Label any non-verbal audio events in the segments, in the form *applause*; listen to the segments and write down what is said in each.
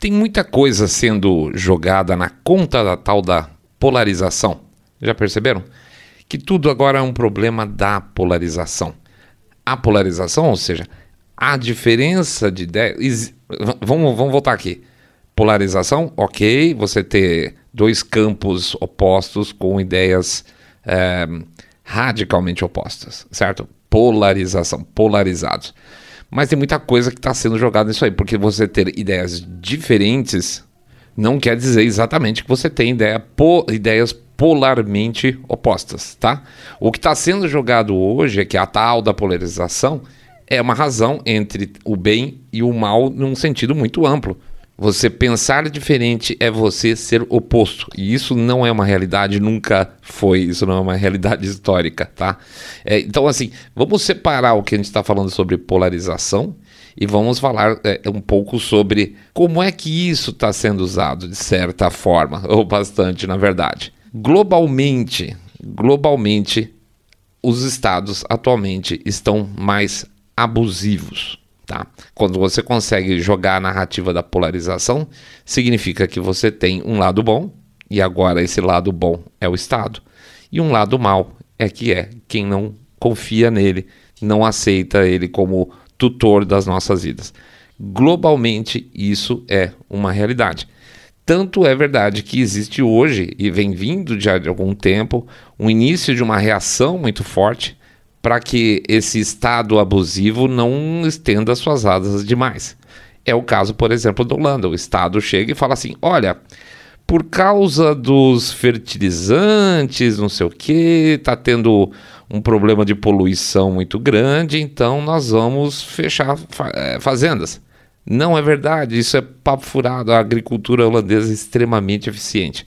tem muita coisa sendo jogada na conta da tal da polarização. Já perceberam? Que tudo agora é um problema da polarização. A polarização, ou seja, a diferença de ideias. Vamos, vamos voltar aqui. Polarização, ok, você ter dois campos opostos com ideias é, radicalmente opostas, certo? Polarização, polarizados. Mas tem muita coisa que está sendo jogada nisso aí, porque você ter ideias diferentes não quer dizer exatamente que você tem ideia, po, ideias polarmente opostas, tá? O que está sendo jogado hoje é que a tal da polarização é uma razão entre o bem e o mal num sentido muito amplo. Você pensar diferente é você ser oposto. E isso não é uma realidade, nunca foi. Isso não é uma realidade histórica, tá? É, então, assim, vamos separar o que a gente está falando sobre polarização e vamos falar é, um pouco sobre como é que isso está sendo usado, de certa forma, *laughs* ou bastante, na verdade. Globalmente, globalmente, os estados atualmente estão mais abusivos. Tá? Quando você consegue jogar a narrativa da polarização, significa que você tem um lado bom, e agora esse lado bom é o Estado, e um lado mal é que é quem não confia nele, não aceita ele como tutor das nossas vidas. Globalmente, isso é uma realidade. Tanto é verdade que existe hoje, e vem vindo de algum tempo, um início de uma reação muito forte para que esse estado abusivo não estenda suas asas demais. É o caso, por exemplo, da Holanda. O Estado chega e fala assim: olha, por causa dos fertilizantes, não sei o que, está tendo um problema de poluição muito grande, então nós vamos fechar eh, fazendas. Não é verdade, isso é papo furado. A agricultura holandesa é extremamente eficiente.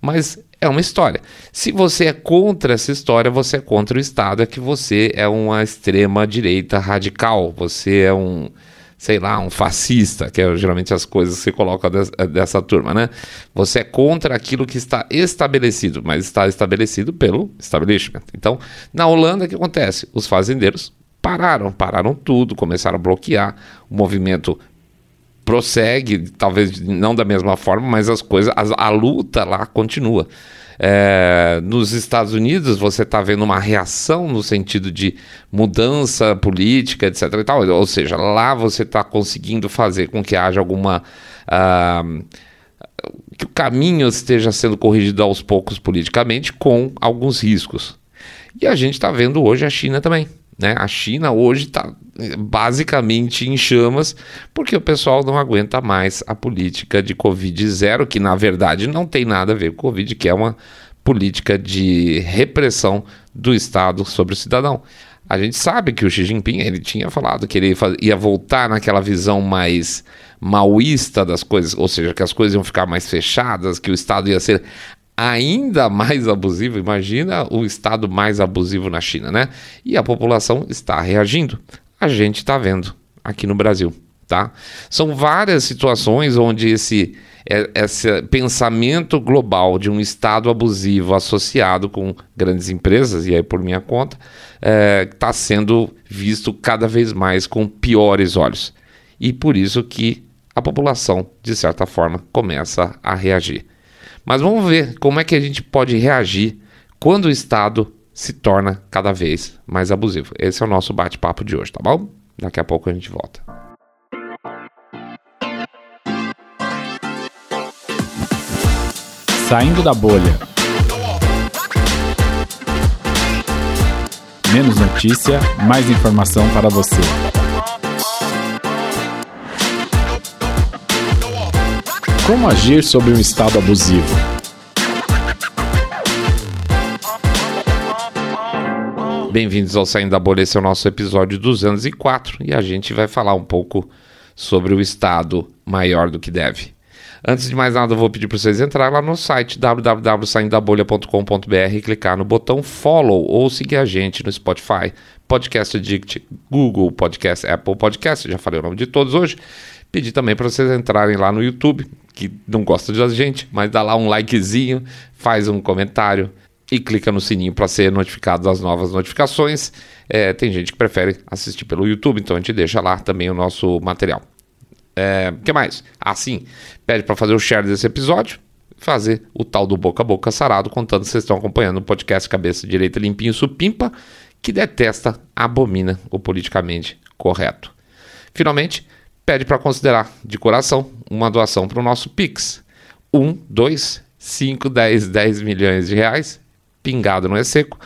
Mas é uma história. Se você é contra essa história, você é contra o Estado, é que você é uma extrema direita radical, você é um, sei lá, um fascista, que é geralmente as coisas que você coloca dessa turma, né? Você é contra aquilo que está estabelecido, mas está estabelecido pelo establishment. Então, na Holanda, o que acontece? Os fazendeiros pararam, pararam tudo, começaram a bloquear, o movimento prossegue, talvez não da mesma forma, mas as coisas, a, a luta lá continua. É, nos Estados Unidos você está vendo uma reação no sentido de mudança política, etc. E tal. Ou seja, lá você está conseguindo fazer com que haja alguma. Uh, que o caminho esteja sendo corrigido aos poucos politicamente, com alguns riscos. E a gente está vendo hoje a China também. Né? A China hoje está basicamente em chamas porque o pessoal não aguenta mais a política de Covid zero, que na verdade não tem nada a ver com Covid, que é uma política de repressão do Estado sobre o cidadão. A gente sabe que o Xi Jinping ele tinha falado que ele ia voltar naquela visão mais maoísta das coisas, ou seja, que as coisas iam ficar mais fechadas, que o Estado ia ser ainda mais abusivo. Imagina o estado mais abusivo na China, né? E a população está reagindo. A gente está vendo aqui no Brasil, tá? São várias situações onde esse é, esse pensamento global de um Estado abusivo associado com grandes empresas, e aí por minha conta, está é, sendo visto cada vez mais com piores olhos. E por isso que a população, de certa forma, começa a reagir. Mas vamos ver como é que a gente pode reagir quando o Estado se torna cada vez mais abusivo. Esse é o nosso bate-papo de hoje, tá bom? Daqui a pouco a gente volta. Saindo da bolha. Menos notícia, mais informação para você. Como agir sobre um estado abusivo? Bem-vindos ao Saindo da Bolha, esse é o nosso episódio 204 e a gente vai falar um pouco sobre o estado maior do que deve. Antes de mais nada, eu vou pedir para vocês entrarem lá no site www.saindabolha.com.br e clicar no botão follow ou seguir a gente no Spotify, Podcast Addict, Google Podcast, Apple Podcast, já falei o nome de todos hoje. Pedir também para vocês entrarem lá no YouTube, que não gosta da gente, mas dá lá um likezinho, faz um comentário e clica no sininho para ser notificado das novas notificações. É, tem gente que prefere assistir pelo YouTube, então a gente deixa lá também o nosso material. É, que mais? Assim, pede para fazer o share desse episódio, fazer o tal do boca a boca sarado, contando que vocês estão acompanhando o podcast Cabeça Direita Limpinho Supimpa, que detesta, abomina o politicamente correto. Finalmente, pede para considerar de coração uma doação para o nosso Pix. 1, 2, 5, 10, 10 milhões de reais, pingado não é seco.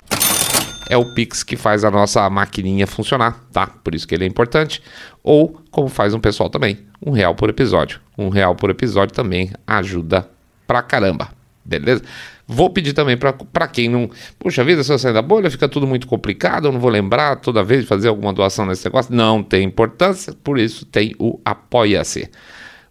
É o Pix que faz a nossa maquininha funcionar, tá? Por isso que ele é importante. Ou, como faz um pessoal também, um real por episódio. Um real por episódio também ajuda pra caramba, beleza? Vou pedir também para quem não. Puxa vida, se eu sair da bolha, fica tudo muito complicado. Eu não vou lembrar toda vez de fazer alguma doação nesse negócio. Não tem importância, por isso tem o Apoia-se.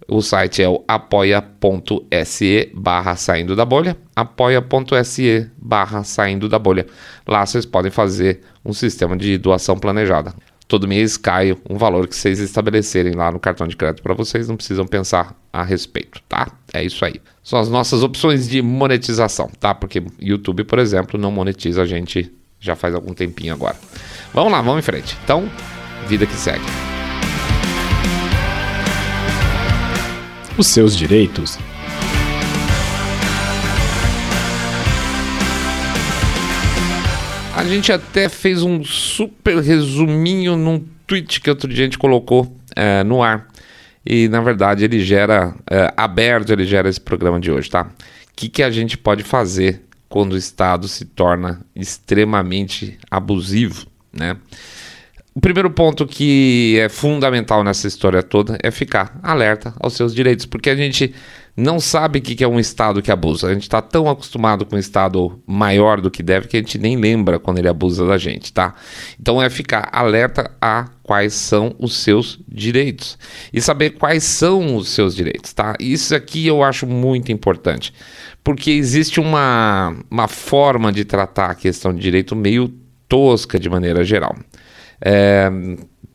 O site é o apoia.se barra saindo da bolha, apoia.se barra saindo da bolha. Lá vocês podem fazer um sistema de doação planejada. Todo mês cai um valor que vocês estabelecerem lá no cartão de crédito para vocês, não precisam pensar a respeito, tá? É isso aí. São as nossas opções de monetização, tá? Porque YouTube, por exemplo, não monetiza a gente já faz algum tempinho agora. Vamos lá, vamos em frente. Então, vida que segue. os seus direitos. A gente até fez um super resuminho num tweet que outro dia a gente colocou é, no ar. E na verdade ele gera, é, aberto, ele gera esse programa de hoje, tá? O que, que a gente pode fazer quando o Estado se torna extremamente abusivo, né? O primeiro ponto que é fundamental nessa história toda é ficar alerta aos seus direitos, porque a gente não sabe o que é um Estado que abusa. A gente está tão acostumado com um Estado maior do que deve que a gente nem lembra quando ele abusa da gente, tá? Então é ficar alerta a quais são os seus direitos e saber quais são os seus direitos, tá? Isso aqui eu acho muito importante, porque existe uma, uma forma de tratar a questão de direito meio tosca de maneira geral. É,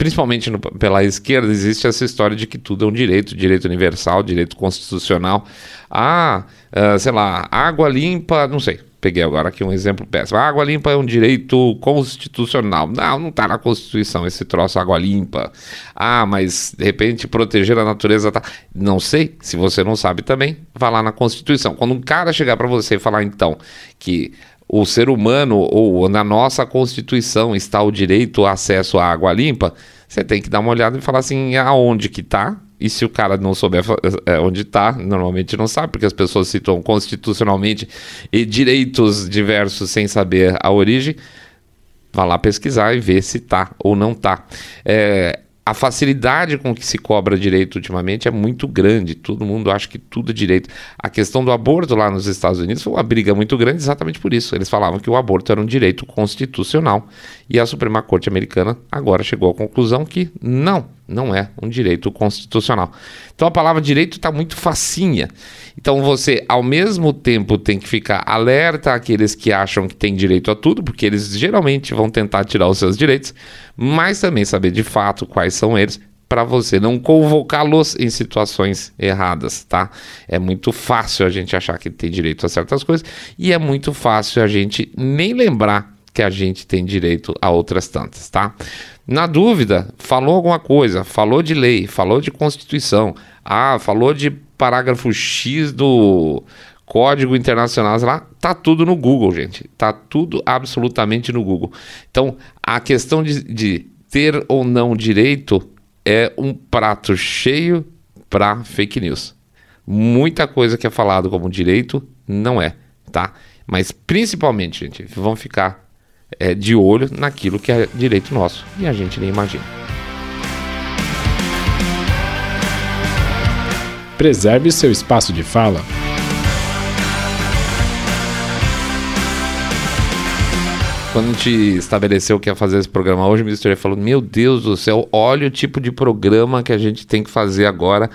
principalmente no, pela esquerda, existe essa história de que tudo é um direito, direito universal, direito constitucional. Ah, uh, sei lá, água limpa, não sei, peguei agora aqui um exemplo péssimo. Água limpa é um direito constitucional. Não, não está na Constituição esse troço água limpa. Ah, mas de repente proteger a natureza tá. Não sei, se você não sabe também, vá lá na Constituição. Quando um cara chegar para você e falar então que o ser humano ou na nossa Constituição está o direito ao acesso à água limpa, você tem que dar uma olhada e falar assim, aonde que está? E se o cara não souber é, onde está, normalmente não sabe, porque as pessoas citam constitucionalmente e direitos diversos sem saber a origem. Vá lá pesquisar e ver se está ou não está. É, a facilidade com que se cobra direito ultimamente é muito grande. Todo mundo acha que tudo é direito. A questão do aborto lá nos Estados Unidos foi uma briga muito grande exatamente por isso. Eles falavam que o aborto era um direito constitucional e a Suprema Corte Americana agora chegou à conclusão que não, não é um direito constitucional. Então a palavra direito está muito facinha. Então você, ao mesmo tempo, tem que ficar alerta àqueles que acham que tem direito a tudo, porque eles geralmente vão tentar tirar os seus direitos, mas também saber de fato quais são eles para você não convocá-los em situações erradas, tá? É muito fácil a gente achar que tem direito a certas coisas e é muito fácil a gente nem lembrar que a gente tem direito a outras tantas, tá? Na dúvida, falou alguma coisa, falou de lei, falou de Constituição, ah, falou de parágrafo X do Código Internacional, lá, tá tudo no Google, gente. Tá tudo absolutamente no Google. Então, a questão de, de ter ou não direito é um prato cheio para fake news. Muita coisa que é falado como direito não é, tá? Mas principalmente, gente, vamos ficar é, de olho naquilo que é direito nosso e a gente nem imagina. Preserve seu espaço de fala. Quando a gente estabeleceu que ia fazer esse programa hoje, o ministro falou: Meu Deus do céu, olha o tipo de programa que a gente tem que fazer agora.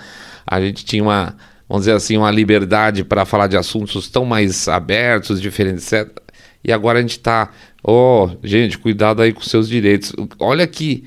A gente tinha uma, vamos dizer assim, uma liberdade para falar de assuntos tão mais abertos, diferentes, etc. E agora a gente está Oh, gente, cuidado aí com seus direitos. Olha que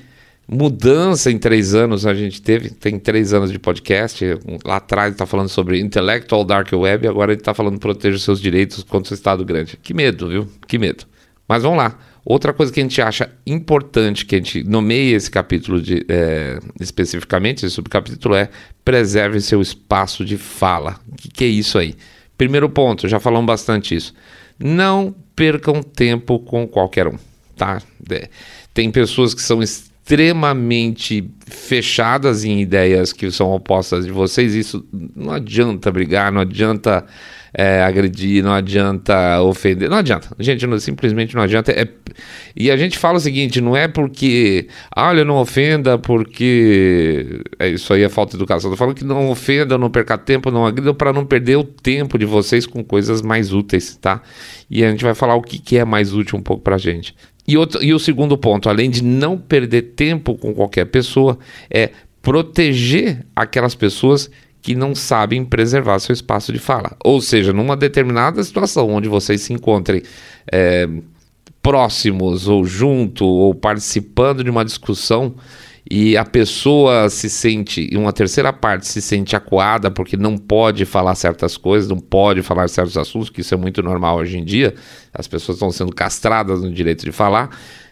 mudança em três anos a gente teve. Tem três anos de podcast. Lá atrás está falando sobre Intellectual Dark Web, agora ele está falando proteja seus direitos contra o Estado grande. Que medo, viu? Que medo. Mas vamos lá. Outra coisa que a gente acha importante, que a gente nomeia esse capítulo de, é, especificamente, esse subcapítulo é preserve seu espaço de fala. O que, que é isso aí? Primeiro ponto, já falamos bastante isso. Não percam tempo com qualquer um, tá? É, tem pessoas que são extremamente fechadas em ideias que são opostas de vocês. Isso não adianta brigar, não adianta é, agredir, não adianta ofender, não adianta. Gente, não, simplesmente não adianta. É, e a gente fala o seguinte: não é porque, ah, olha, não ofenda, porque é, isso aí é falta de educação. Estou falando que não ofenda, não perca tempo, não agrida, para não perder o tempo de vocês com coisas mais úteis, tá? E a gente vai falar o que, que é mais útil um pouco para gente. E, outro, e o segundo ponto, além de não perder tempo com qualquer pessoa, é proteger aquelas pessoas que não sabem preservar seu espaço de fala. Ou seja, numa determinada situação onde vocês se encontrem é, próximos ou junto ou participando de uma discussão e a pessoa se sente, e uma terceira parte se sente acuada porque não pode falar certas coisas, não pode falar certos assuntos, que isso é muito normal hoje em dia, as pessoas estão sendo castradas no direito de falar,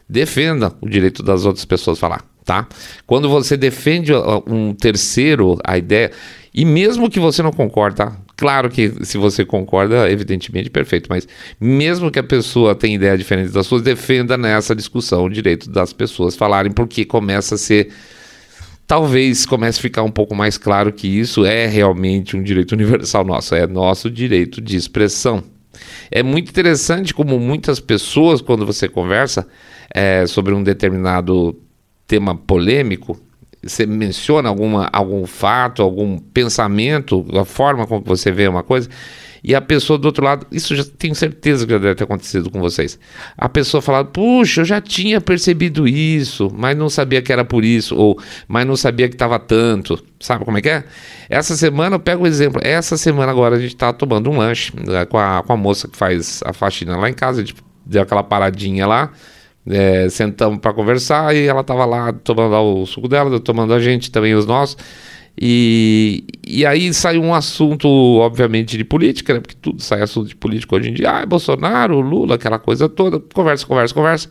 defenda o direito das outras pessoas falar, tá? Quando você defende um terceiro, a ideia, e mesmo que você não concorde, tá? Claro que se você concorda, evidentemente, perfeito, mas mesmo que a pessoa tenha ideia diferente das suas, defenda nessa discussão o direito das pessoas falarem, porque começa a ser. Talvez comece a ficar um pouco mais claro que isso é realmente um direito universal nosso, é nosso direito de expressão. É muito interessante como muitas pessoas, quando você conversa é, sobre um determinado tema polêmico, você menciona alguma, algum fato, algum pensamento, a forma como você vê uma coisa, e a pessoa do outro lado, isso já tenho certeza que já deve ter acontecido com vocês. A pessoa fala, puxa, eu já tinha percebido isso, mas não sabia que era por isso, ou mas não sabia que estava tanto. Sabe como é que é? Essa semana, eu pego o um exemplo, essa semana agora a gente está tomando um lanche né, com, a, com a moça que faz a faxina lá em casa, a gente deu aquela paradinha lá é, sentamos para conversar e ela estava lá tomando o suco dela, tomando a gente também os nossos. E, e aí saiu um assunto, obviamente, de política, né? porque tudo sai assunto de política hoje em dia. Ah, Bolsonaro, Lula, aquela coisa toda. Conversa, conversa, conversa.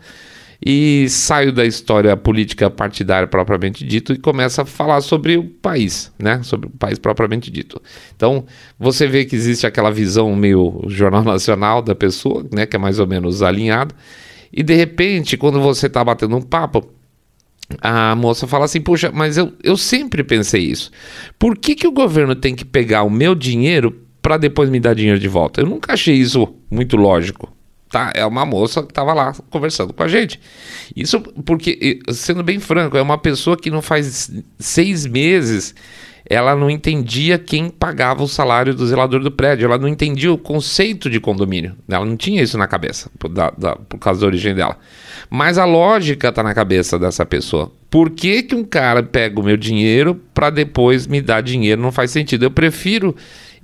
E saio da história política partidária propriamente dito e começa a falar sobre o país, né? Sobre o país propriamente dito. Então, você vê que existe aquela visão meio jornal nacional da pessoa, né? Que é mais ou menos alinhada. E de repente, quando você está batendo um papo, a moça fala assim: Puxa, mas eu, eu sempre pensei isso. Por que, que o governo tem que pegar o meu dinheiro para depois me dar dinheiro de volta? Eu nunca achei isso muito lógico. Tá, é uma moça que estava lá conversando com a gente. Isso porque, sendo bem franco, é uma pessoa que não faz seis meses ela não entendia quem pagava o salário do zelador do prédio, ela não entendia o conceito de condomínio, ela não tinha isso na cabeça, por, da, da, por causa da origem dela. Mas a lógica está na cabeça dessa pessoa. Por que, que um cara pega o meu dinheiro para depois me dar dinheiro? Não faz sentido. Eu prefiro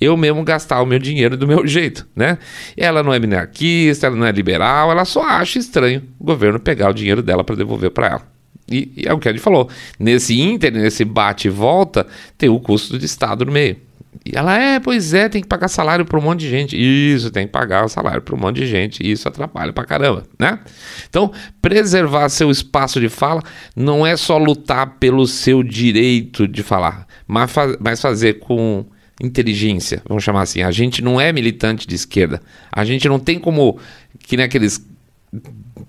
eu mesmo gastar o meu dinheiro do meu *laughs* jeito, né? Ela não é minarquista, ela não é liberal, ela só acha estranho o governo pegar o dinheiro dela para devolver para ela. E, e, é o que a gente falou. Nesse inter, nesse bate e volta, tem o custo de Estado no meio. E ela é, pois é, tem que pagar salário para um monte de gente. Isso, tem que pagar salário para um monte de gente. Isso atrapalha pra caramba, né? Então, preservar seu espaço de fala não é só lutar pelo seu direito de falar, mas, mas fazer com inteligência, vamos chamar assim. A gente não é militante de esquerda. A gente não tem como, que nem aqueles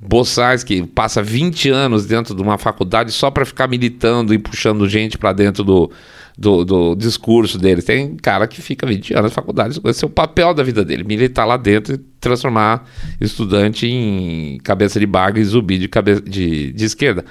boçais que passa 20 anos dentro de uma faculdade só para ficar militando e puxando gente para dentro do, do, do, discurso dele. Tem cara que fica 20 anos na faculdade, esse é o papel da vida dele, militar lá dentro e transformar estudante em cabeça de baga e zumbi de, cabeça, de, de esquerda.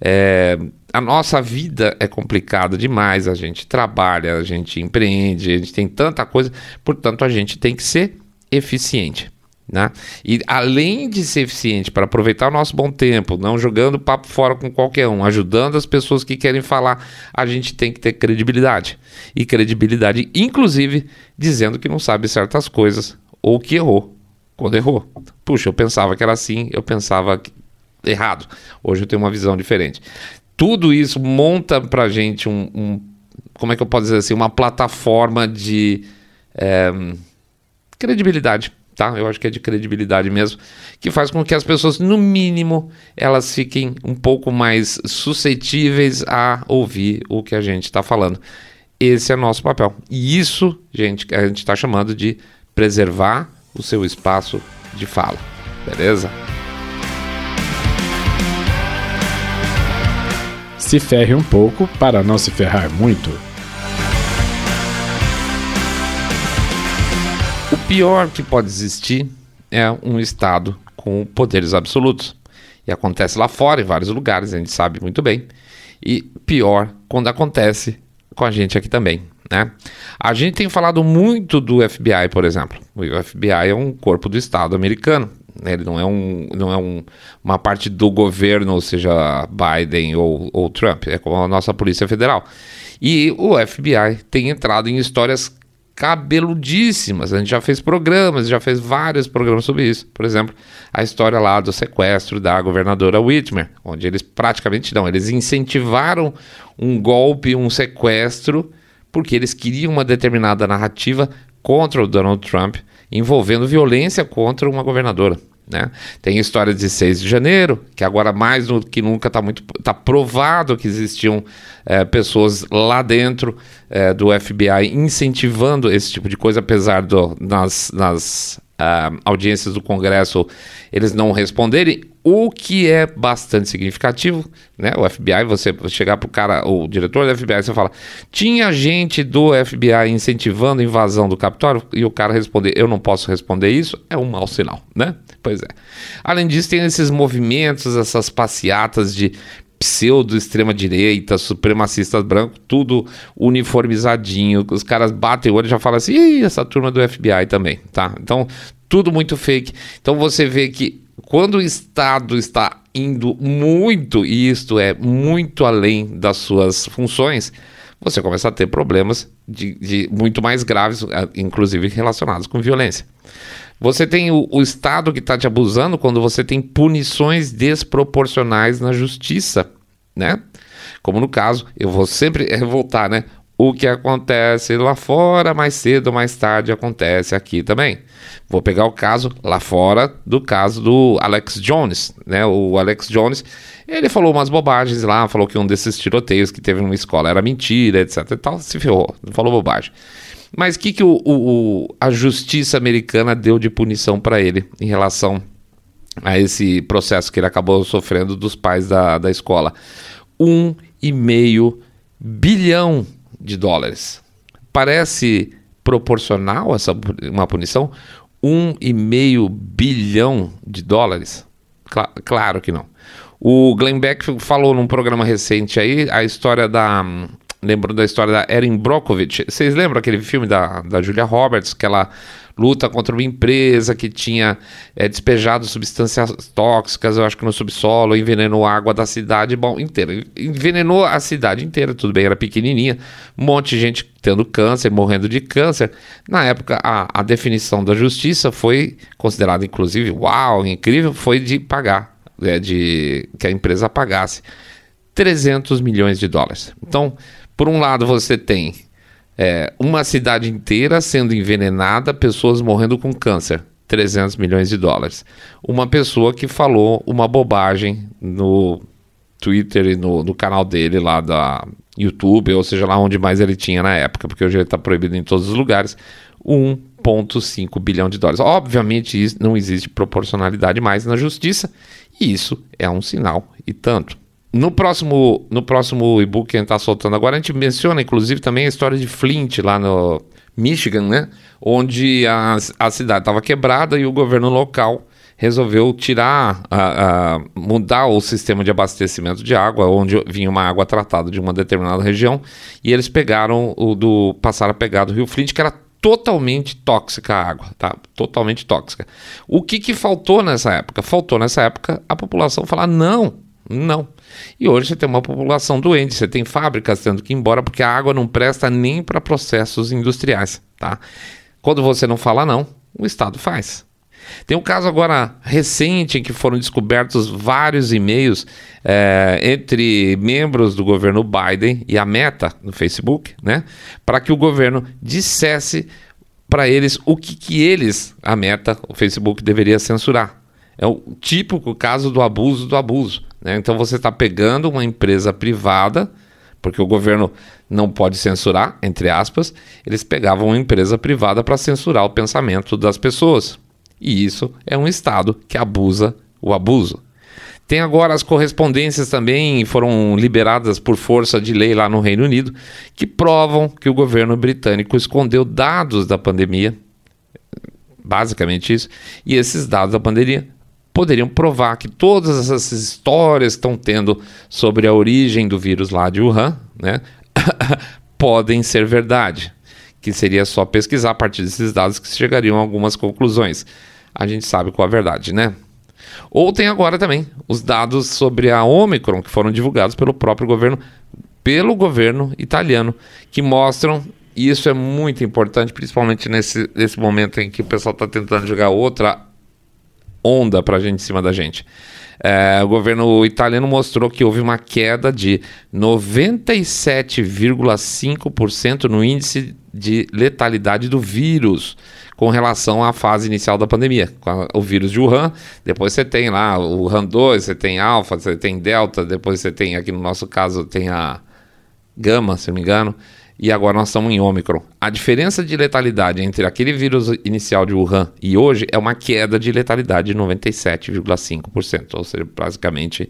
É, a nossa vida é complicada demais, a gente trabalha, a gente empreende, a gente tem tanta coisa, portanto a gente tem que ser eficiente. Né? E além de ser eficiente para aproveitar o nosso bom tempo, não jogando papo fora com qualquer um, ajudando as pessoas que querem falar, a gente tem que ter credibilidade. E credibilidade, inclusive, dizendo que não sabe certas coisas ou que errou quando errou. Puxa, eu pensava que era assim, eu pensava que... errado. Hoje eu tenho uma visão diferente. Tudo isso monta para a gente um, um, como é que eu posso dizer assim, uma plataforma de é, credibilidade tá? Eu acho que é de credibilidade mesmo, que faz com que as pessoas, no mínimo, elas fiquem um pouco mais suscetíveis a ouvir o que a gente está falando. Esse é nosso papel. E isso, gente, a gente está chamando de preservar o seu espaço de fala. Beleza? Se ferre um pouco para não se ferrar muito. Pior que pode existir é um Estado com poderes absolutos. E acontece lá fora, em vários lugares, a gente sabe muito bem. E pior quando acontece com a gente aqui também. Né? A gente tem falado muito do FBI, por exemplo. O FBI é um corpo do Estado americano. Né? Ele não é, um, não é um, uma parte do governo, seja Biden ou, ou Trump. É como a nossa Polícia Federal. E o FBI tem entrado em histórias cabeludíssimas. A gente já fez programas, já fez vários programas sobre isso. Por exemplo, a história lá do sequestro da governadora Whitmer, onde eles praticamente não, eles incentivaram um golpe, um sequestro, porque eles queriam uma determinada narrativa contra o Donald Trump, envolvendo violência contra uma governadora. Né? Tem história de 6 de janeiro, que agora mais do que nunca está muito tá provado que existiam é, pessoas lá dentro é, do FBI incentivando esse tipo de coisa, apesar do, nas, nas uh, audiências do Congresso eles não responderem, o que é bastante significativo, né? O FBI, você chegar para o cara, o diretor do FBI, você fala, tinha gente do FBI incentivando a invasão do Capitólio e o cara responder, eu não posso responder isso, é um mau sinal, né? Pois é. Além disso, tem esses movimentos, essas passeatas de pseudo extrema direita, supremacistas brancos, tudo uniformizadinho. Os caras batem o olho e já falam assim: Ih, essa turma do FBI também, tá? Então, tudo muito fake. Então você vê que quando o Estado está indo muito, e isto é muito além das suas funções, você começa a ter problemas de, de muito mais graves, inclusive relacionados com violência. Você tem o, o Estado que está te abusando quando você tem punições desproporcionais na justiça, né? Como no caso, eu vou sempre voltar, né? O que acontece lá fora, mais cedo ou mais tarde, acontece aqui também. Vou pegar o caso lá fora do caso do Alex Jones, né? O Alex Jones, ele falou umas bobagens lá, falou que um desses tiroteios que teve numa escola era mentira, etc e tal, se ferrou, falou bobagem. Mas o que, que o, o, a justiça americana deu de punição para ele em relação a esse processo que ele acabou sofrendo dos pais da, da escola? Um e meio bilhão de dólares. Parece proporcional essa uma punição? Um e meio bilhão de dólares? Cla claro que não. O Glenn Beck falou num programa recente aí a história da lembro da história da Erin Brockovich. Vocês lembram aquele filme da, da Julia Roberts, que ela luta contra uma empresa que tinha é, despejado substâncias tóxicas, eu acho que no subsolo, envenenou a água da cidade, bom, inteira. Envenenou a cidade inteira, tudo bem, era pequenininha, um monte de gente tendo câncer, morrendo de câncer. Na época, a, a definição da justiça foi considerada, inclusive, uau, incrível, foi de pagar, é, de que a empresa pagasse 300 milhões de dólares. Então, por um lado, você tem é, uma cidade inteira sendo envenenada, pessoas morrendo com câncer. 300 milhões de dólares. Uma pessoa que falou uma bobagem no Twitter e no, no, canal dele lá da YouTube, ou seja, lá onde mais ele tinha na época, porque hoje ele está proibido em todos os lugares, 1,5 bilhão de dólares. Obviamente, isso não existe proporcionalidade mais na justiça, e isso é um sinal e tanto. No próximo, no próximo e-book que a gente está soltando agora, a gente menciona, inclusive, também a história de Flint, lá no Michigan, né? Onde a, a cidade estava quebrada e o governo local resolveu tirar, a, a, mudar o sistema de abastecimento de água, onde vinha uma água tratada de uma determinada região, e eles pegaram o do. passaram a pegar do Rio Flint, que era totalmente tóxica a água, tá? Totalmente tóxica. O que, que faltou nessa época? Faltou nessa época a população falar: não, não. E hoje você tem uma população doente, você tem fábricas tendo que ir embora porque a água não presta nem para processos industriais, tá? Quando você não fala não, o Estado faz. Tem um caso agora recente em que foram descobertos vários e-mails é, entre membros do governo Biden e a Meta no Facebook, né? Para que o governo dissesse para eles o que, que eles, a meta, o Facebook, deveria censurar. É o típico caso do abuso do abuso. Né? Então você está pegando uma empresa privada, porque o governo não pode censurar, entre aspas, eles pegavam uma empresa privada para censurar o pensamento das pessoas. E isso é um Estado que abusa o abuso. Tem agora as correspondências também, foram liberadas por força de lei lá no Reino Unido, que provam que o governo britânico escondeu dados da pandemia, basicamente isso, e esses dados da pandemia poderiam provar que todas essas histórias que estão tendo sobre a origem do vírus lá de Wuhan, né, *laughs* podem ser verdade. Que seria só pesquisar a partir desses dados que chegariam a algumas conclusões. A gente sabe qual é a verdade, né? Ou tem agora também os dados sobre a Omicron, que foram divulgados pelo próprio governo, pelo governo italiano, que mostram, e isso é muito importante, principalmente nesse, nesse momento em que o pessoal está tentando jogar outra onda para gente em cima da gente. É, o governo italiano mostrou que houve uma queda de 97,5% no índice de letalidade do vírus com relação à fase inicial da pandemia, o vírus de Wuhan. Depois você tem lá o Wuhan 2, você tem Alpha, você tem Delta, depois você tem, aqui no nosso caso, tem a Gama, se não me engano, e agora nós estamos em Omicron. A diferença de letalidade entre aquele vírus inicial de Wuhan e hoje é uma queda de letalidade de 97,5%, ou seja, basicamente,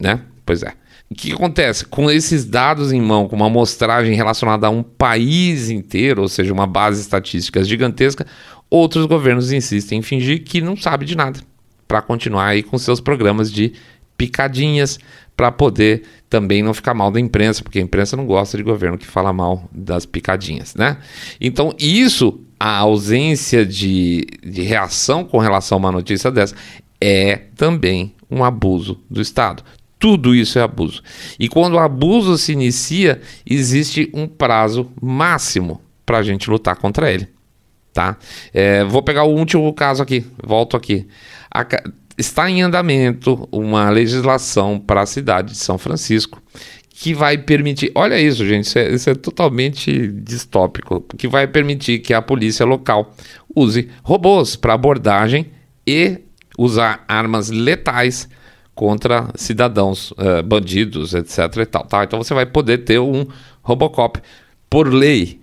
né? Pois é. O que acontece? Com esses dados em mão, com uma amostragem relacionada a um país inteiro, ou seja, uma base estatística gigantesca, outros governos insistem em fingir que não sabe de nada, para continuar aí com seus programas de picadinhas, para poder também não ficar mal da imprensa, porque a imprensa não gosta de governo que fala mal das picadinhas, né? Então, isso, a ausência de, de reação com relação a uma notícia dessa, é também um abuso do Estado. Tudo isso é abuso. E quando o abuso se inicia, existe um prazo máximo para a gente lutar contra ele. Tá? É, vou pegar o último caso aqui, volto aqui. A, está em andamento uma legislação para a cidade de São Francisco que vai permitir. Olha isso, gente, isso é, isso é, totalmente distópico. Que vai permitir que a polícia local use robôs para abordagem e usar armas letais contra cidadãos, uh, bandidos, etc. E tal, tá? Então você vai poder ter um Robocop por lei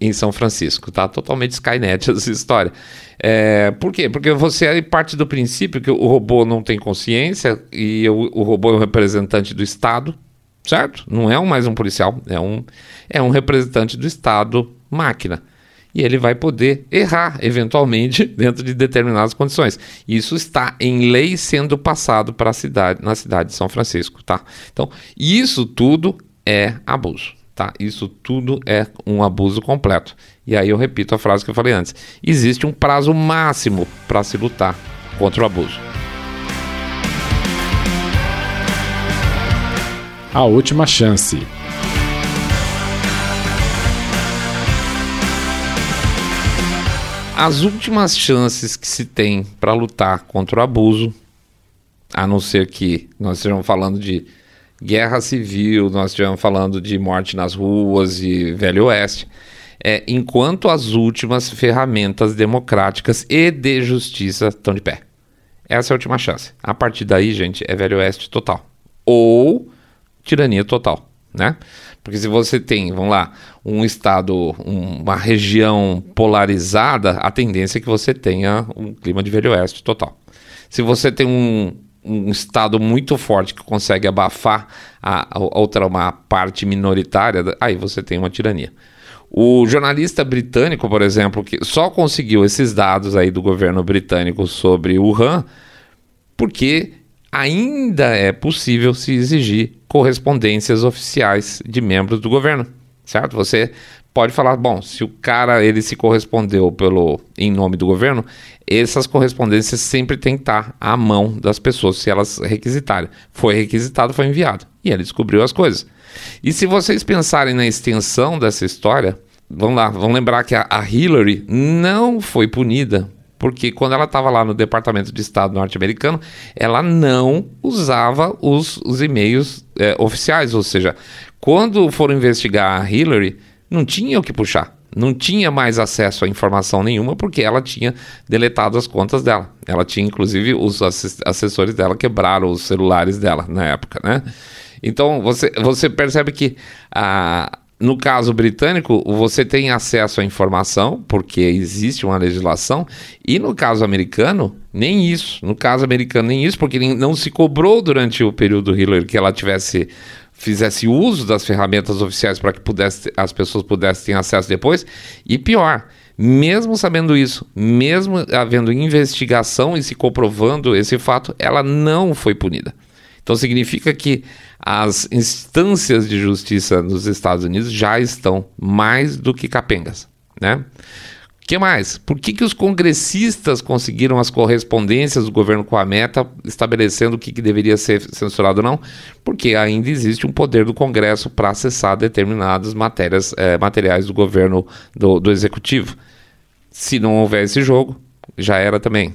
em São Francisco, tá? Totalmente Skynet *laughs* essa história. É, por quê? Porque você parte do princípio que o robô não tem consciência e o, robô é um representante do Estado, certo? Não é mais um policial, é um, é um representante do Estado máquina e ele vai poder errar eventualmente *laughs* dentro de determinadas condições. Isso está em lei sendo passado para a cidade, na cidade de São Francisco, tá? Então, isso tudo é abuso, tá? Isso tudo é um abuso completo. E aí eu repito a frase que eu falei antes: existe um prazo máximo para se lutar contra o abuso. A última chance. as últimas chances que se tem para lutar contra o abuso, a não ser que nós estejamos falando de guerra civil, nós estejamos falando de morte nas ruas e velho oeste, é enquanto as últimas ferramentas democráticas e de justiça estão de pé. Essa é a última chance. A partir daí, gente, é velho oeste total. Ou tirania total, né? Porque se você tem, vamos lá, um estado, um, uma região polarizada, a tendência é que você tenha um clima de velho oeste total. Se você tem um, um estado muito forte que consegue abafar a, a outra uma parte minoritária, aí você tem uma tirania. O jornalista britânico, por exemplo, que só conseguiu esses dados aí do governo britânico sobre Wuhan, porque ainda é possível se exigir correspondências oficiais de membros do governo, certo? Você pode falar, bom, se o cara ele se correspondeu pelo em nome do governo, essas correspondências sempre têm que estar à mão das pessoas se elas requisitarem. Foi requisitado, foi enviado e ele descobriu as coisas. E se vocês pensarem na extensão dessa história, vamos lá, vamos lembrar que a, a Hillary não foi punida porque quando ela estava lá no Departamento de Estado norte-americano, ela não usava os, os e-mails é, oficiais, ou seja, quando foram investigar a Hillary, não tinha o que puxar. não tinha mais acesso a informação nenhuma porque ela tinha deletado as contas dela. Ela tinha, inclusive, os assessores dela quebraram os celulares dela na época, né? Então você, você percebe que a, no caso britânico, você tem acesso à informação, porque existe uma legislação, e no caso americano, nem isso. No caso americano, nem isso, porque não se cobrou durante o período Hillary que ela tivesse fizesse uso das ferramentas oficiais para que pudesse, as pessoas pudessem ter acesso depois. E pior, mesmo sabendo isso, mesmo havendo investigação e se comprovando esse fato, ela não foi punida. Então significa que as instâncias de justiça nos Estados Unidos já estão mais do que capengas, né? Que mais? Por que, que os congressistas conseguiram as correspondências do governo com a meta, estabelecendo o que, que deveria ser censurado ou não? Porque ainda existe um poder do Congresso para acessar determinadas matérias, é, materiais do governo do, do executivo. Se não houver esse jogo, já era também.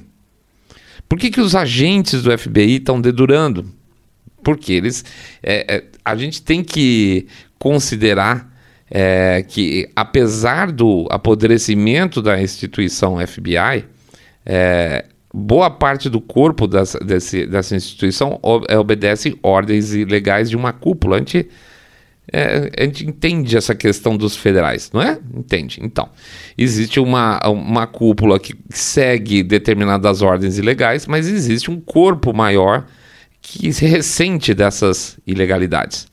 Por que, que os agentes do FBI estão dedurando? Porque eles. É, é, a gente tem que considerar é, que, apesar do apodrecimento da instituição FBI, é, boa parte do corpo das, desse, dessa instituição é, obedece ordens legais de uma cúpula. A gente, é, a gente entende essa questão dos federais, não é? Entende. Então, existe uma, uma cúpula que segue determinadas ordens ilegais, mas existe um corpo maior que se ressente dessas ilegalidades.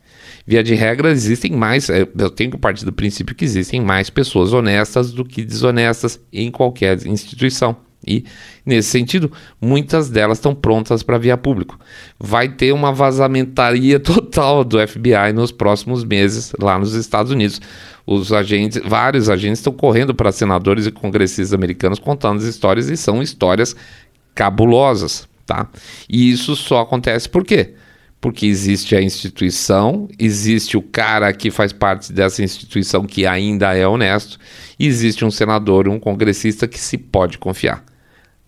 Via de regra, existem mais, é, eu tenho que partir do princípio que existem mais pessoas honestas do que desonestas em qualquer instituição. E, nesse sentido, muitas delas estão prontas para via público. Vai ter uma vazamentaria *laughs* total do FBI nos próximos meses lá nos Estados Unidos. Os agentes, vários agentes estão correndo para senadores e congressistas americanos contando as histórias e são histórias cabulosas, tá? E isso só acontece por quê? Porque existe a instituição, existe o cara que faz parte dessa instituição que ainda é honesto, e existe um senador, um congressista que se pode confiar.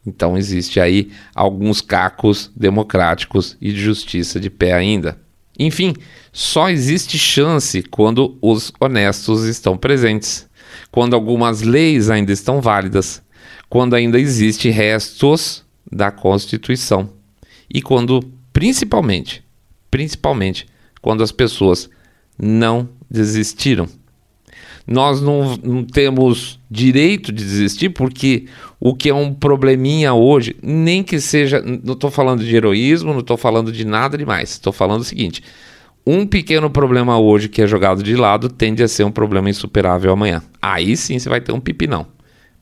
Então existe aí alguns cacos democráticos e de justiça de pé ainda. Enfim, só existe chance quando os honestos estão presentes, quando algumas leis ainda estão válidas, quando ainda existe restos da Constituição e quando, principalmente, principalmente quando as pessoas não desistiram. Nós não, não, temos direito de desistir porque o que é um probleminha hoje, nem que seja. Não estou falando de heroísmo, não estou falando de nada demais. Estou falando o seguinte: um pequeno problema hoje que é jogado de lado tende a ser um problema insuperável amanhã. Aí sim você vai ter um pipinão.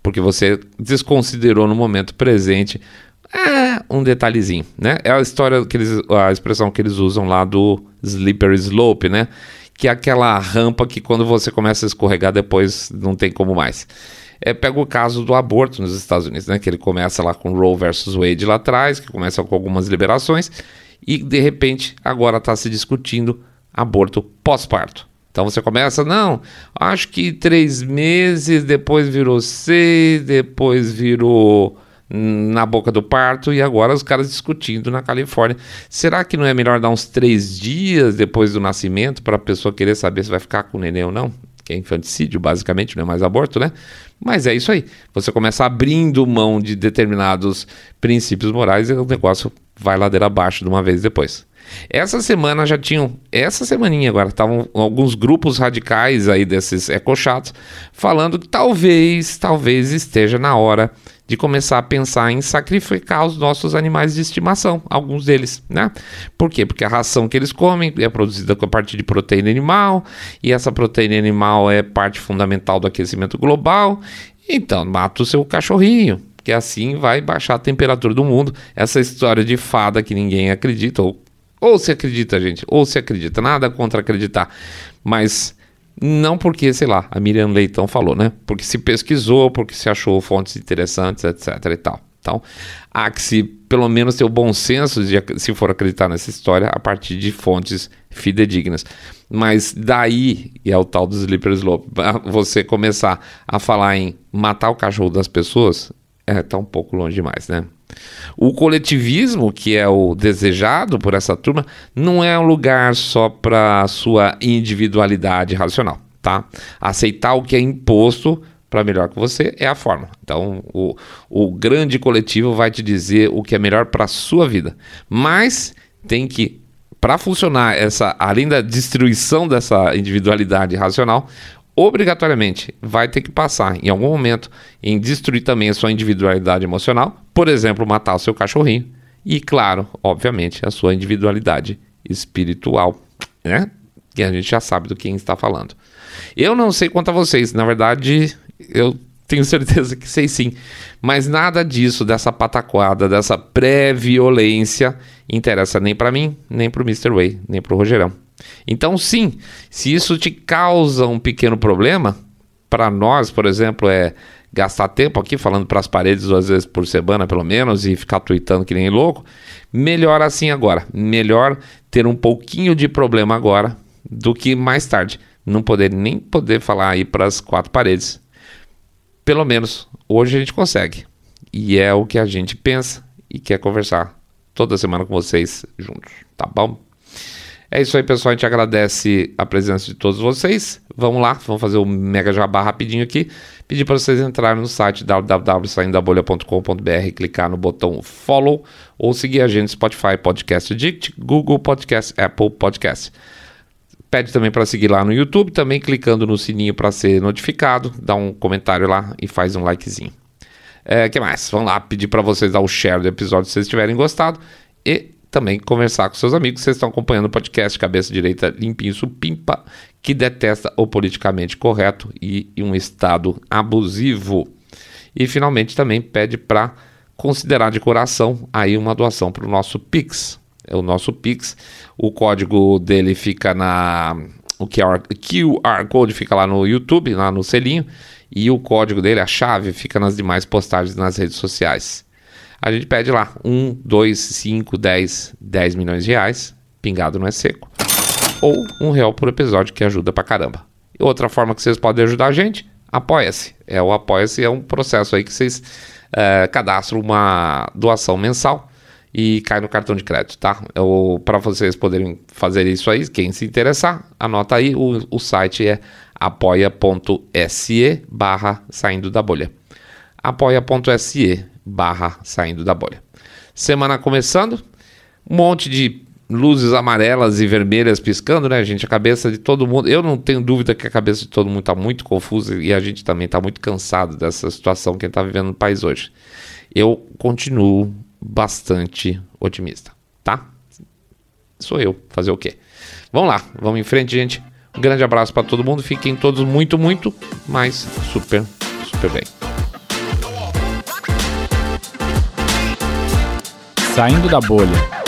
Porque você desconsiderou no momento presente é um detalhezinho, né? É a história que eles, a expressão que eles usam lá do slippery slope, né? Que é aquela rampa que quando você começa a escorregar depois não tem como mais. É, pega o caso do aborto nos Estados Unidos, né? Que ele começa lá com Roe versus Wade lá atrás, que começa com algumas liberações e de repente agora está se discutindo aborto pós-parto. Então você começa, não, acho que três meses, depois virou seis, depois virou na boca do parto e agora os caras discutindo na Califórnia. Será que não é melhor dar uns três dias depois do nascimento para a pessoa querer saber se vai ficar com o neném ou não? Que é infanticídio, basicamente, não é mais aborto, né? Mas é isso aí. Você começa abrindo mão de determinados princípios morais e o negócio vai ladeira abaixo de uma vez depois. Essa semana já tinham, essa semaninha agora, estavam alguns grupos radicais aí desses ecochatos falando que talvez, talvez esteja na hora de começar a pensar em sacrificar os nossos animais de estimação, alguns deles, né? Por quê? Porque a ração que eles comem é produzida a partir de proteína animal, e essa proteína animal é parte fundamental do aquecimento global. Então, mata o seu cachorrinho, que assim vai baixar a temperatura do mundo. Essa história de fada que ninguém acredita, ou, ou se acredita, gente, ou se acredita, nada contra acreditar, mas não porque, sei lá, a Miriam Leitão falou, né? Porque se pesquisou, porque se achou fontes interessantes, etc e tal. Então, há que se pelo menos ter o bom senso de se for acreditar nessa história a partir de fontes fidedignas. Mas daí, e é o tal do slipper slope, *laughs* você começar a falar em matar o cachorro das pessoas, é tá um pouco longe demais, né? O coletivismo, que é o desejado por essa turma, não é um lugar só para sua individualidade racional. tá? Aceitar o que é imposto para melhor que você é a forma. Então, o, o grande coletivo vai te dizer o que é melhor para sua vida. Mas tem que, para funcionar essa, além da destruição dessa individualidade racional, obrigatoriamente vai ter que passar em algum momento em destruir também a sua individualidade emocional, por exemplo, matar o seu cachorrinho e, claro, obviamente, a sua individualidade espiritual, né? Que a gente já sabe do quem está falando. Eu não sei quanto a vocês, na verdade, eu tenho *laughs* certeza que sei sim. Mas nada disso, dessa pataquada, dessa pré-violência, interessa nem para mim, nem para o Mr. Way, nem para o Rogerão. Então, sim, se isso te causa um pequeno problema, para nós, por exemplo, é gastar tempo aqui falando para as paredes duas vezes por semana, pelo menos, e ficar tweetando que nem louco, melhor assim agora. Melhor ter um pouquinho de problema agora do que mais tarde. Não poder nem poder falar aí para as quatro paredes. Pelo menos hoje a gente consegue. E é o que a gente pensa e quer conversar toda semana com vocês juntos, tá bom? É isso aí, pessoal. A gente agradece a presença de todos vocês. Vamos lá, vamos fazer o mega jabá rapidinho aqui. Pedir para vocês entrarem no site www.saindabolha.com.br, clicar no botão follow ou seguir a gente no Spotify, Podcast Addict, Google Podcast, Apple Podcast. Pede também para seguir lá no YouTube, também clicando no sininho para ser notificado, dá um comentário lá e faz um likezinho. É, que mais? Vamos lá, pedir para vocês dar o share do episódio se vocês tiverem gostado e também conversar com seus amigos. Vocês estão acompanhando o podcast Cabeça Direita Limpinho Supimpa, que detesta o politicamente correto e um Estado abusivo. E finalmente também pede para considerar de coração aí uma doação para o nosso Pix. É o nosso Pix. O código dele fica na. O QR, QR Code fica lá no YouTube, lá no selinho. E o código dele, a chave, fica nas demais postagens nas redes sociais. A gente pede lá 1, 2, 5, 10, 10 milhões de reais, pingado não é seco, ou um real por episódio, que ajuda pra caramba. Outra forma que vocês podem ajudar a gente, apoia-se. É o apoia-se é um processo aí que vocês é, cadastram uma doação mensal e cai no cartão de crédito, tá? Para vocês poderem fazer isso aí, quem se interessar, anota aí, o, o site é apoia.se barra saindo da bolha. apoia.se barra saindo da bolha. Semana começando, um monte de luzes amarelas e vermelhas piscando, né, gente? A cabeça de todo mundo. Eu não tenho dúvida que a cabeça de todo mundo está muito confusa e a gente também está muito cansado dessa situação que está vivendo no país hoje. Eu continuo bastante otimista, tá? Sou eu, fazer o quê? Vamos lá, vamos em frente, gente. Um grande abraço para todo mundo. Fiquem todos muito, muito, mas super, super bem. Saindo da bolha.